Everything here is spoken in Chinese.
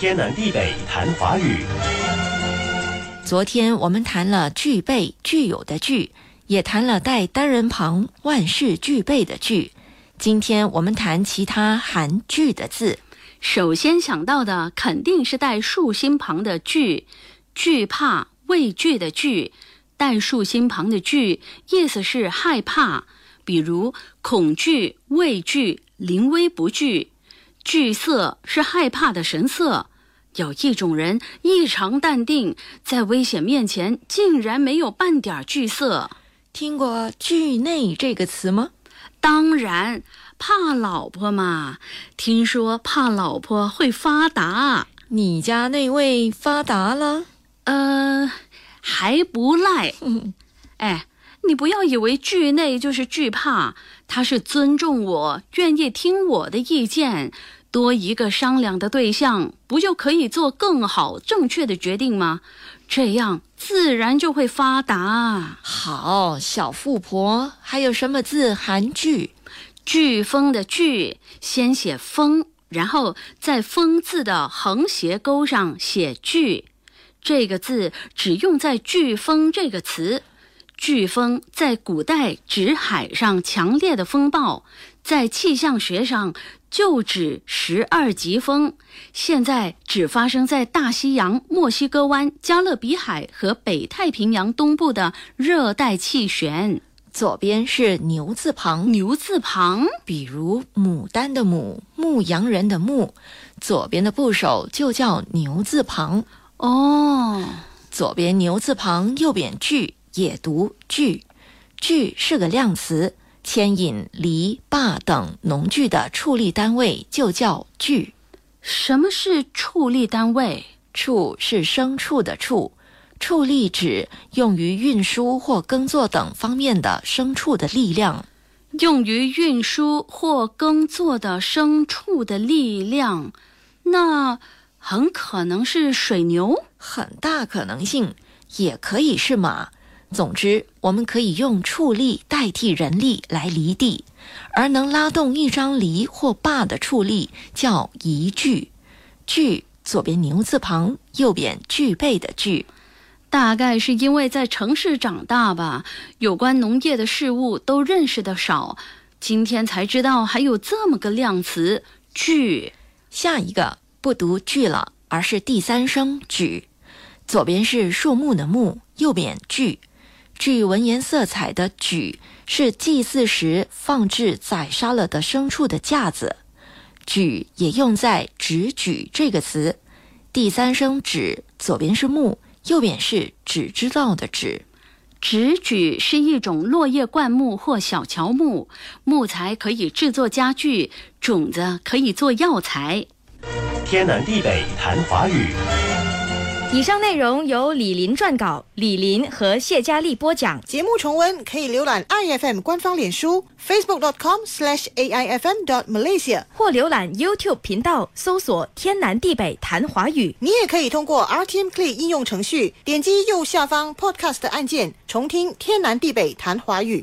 天南地北谈华语。昨天我们谈了具备、具有的具，也谈了带单人旁、万事俱备的具。今天我们谈其他含具的字。首先想到的肯定是带竖心旁的惧，惧怕、畏惧的惧。带竖心旁的惧，意思是害怕，比如恐惧、畏惧、临危不惧。惧色是害怕的神色。有一种人异常淡定，在危险面前竟然没有半点惧色。听过“惧内”这个词吗？当然，怕老婆嘛。听说怕老婆会发达。你家那位发达了？呃。还不赖，哎，你不要以为惧内就是惧怕，他是尊重我，愿意听我的意见，多一个商量的对象，不就可以做更好、正确的决定吗？这样自然就会发达。好，小富婆，还有什么字韩剧？飓风的飓，先写风，然后在风字的横斜钩上写惧。这个字只用在“飓风”这个词，“飓风”在古代指海上强烈的风暴，在气象学上就指十二级风。现在只发生在大西洋、墨西哥湾、加勒比海和北太平洋东部的热带气旋。左边是牛字旁，牛字旁，比如牡丹的牡，牧羊人的牧，左边的部首就叫牛字旁。哦，左边牛字旁，右边句，也读句。句是个量词，牵引篱、坝等农具的畜力单位就叫句。什么是畜力单位？畜是牲畜的畜，畜力指用于运输或耕作等方面的牲畜的力量。用于运输或耕作的牲畜的力量，那。很可能是水牛，很大可能性也可以是马。总之，我们可以用畜力代替人力来犁地，而能拉动一张犁或坝的畜力叫移具。具左边牛字旁，右边具备的具。大概是因为在城市长大吧，有关农业的事物都认识的少，今天才知道还有这么个量词“具”。下一个。不读具了，而是第三声举。左边是树木的木，右边具。具文言色彩的举是祭祀时放置宰杀了的牲畜的架子。举也用在指举这个词。第三声指，左边是木，右边是只知道的指。指举是一种落叶灌木或小乔木，木材可以制作家具，种子可以做药材。天南地北谈华语。以上内容由李林撰稿，李林和谢佳丽播讲。节目重温可以浏览 iFM 官方脸书 facebook.com/slash/aifm.dot.malaysia，或浏览 YouTube 频道搜索“天南地北谈华语”。你也可以通过 RTM Play 应用程序点击右下方 Podcast 按键，重听“天南地北谈华语”。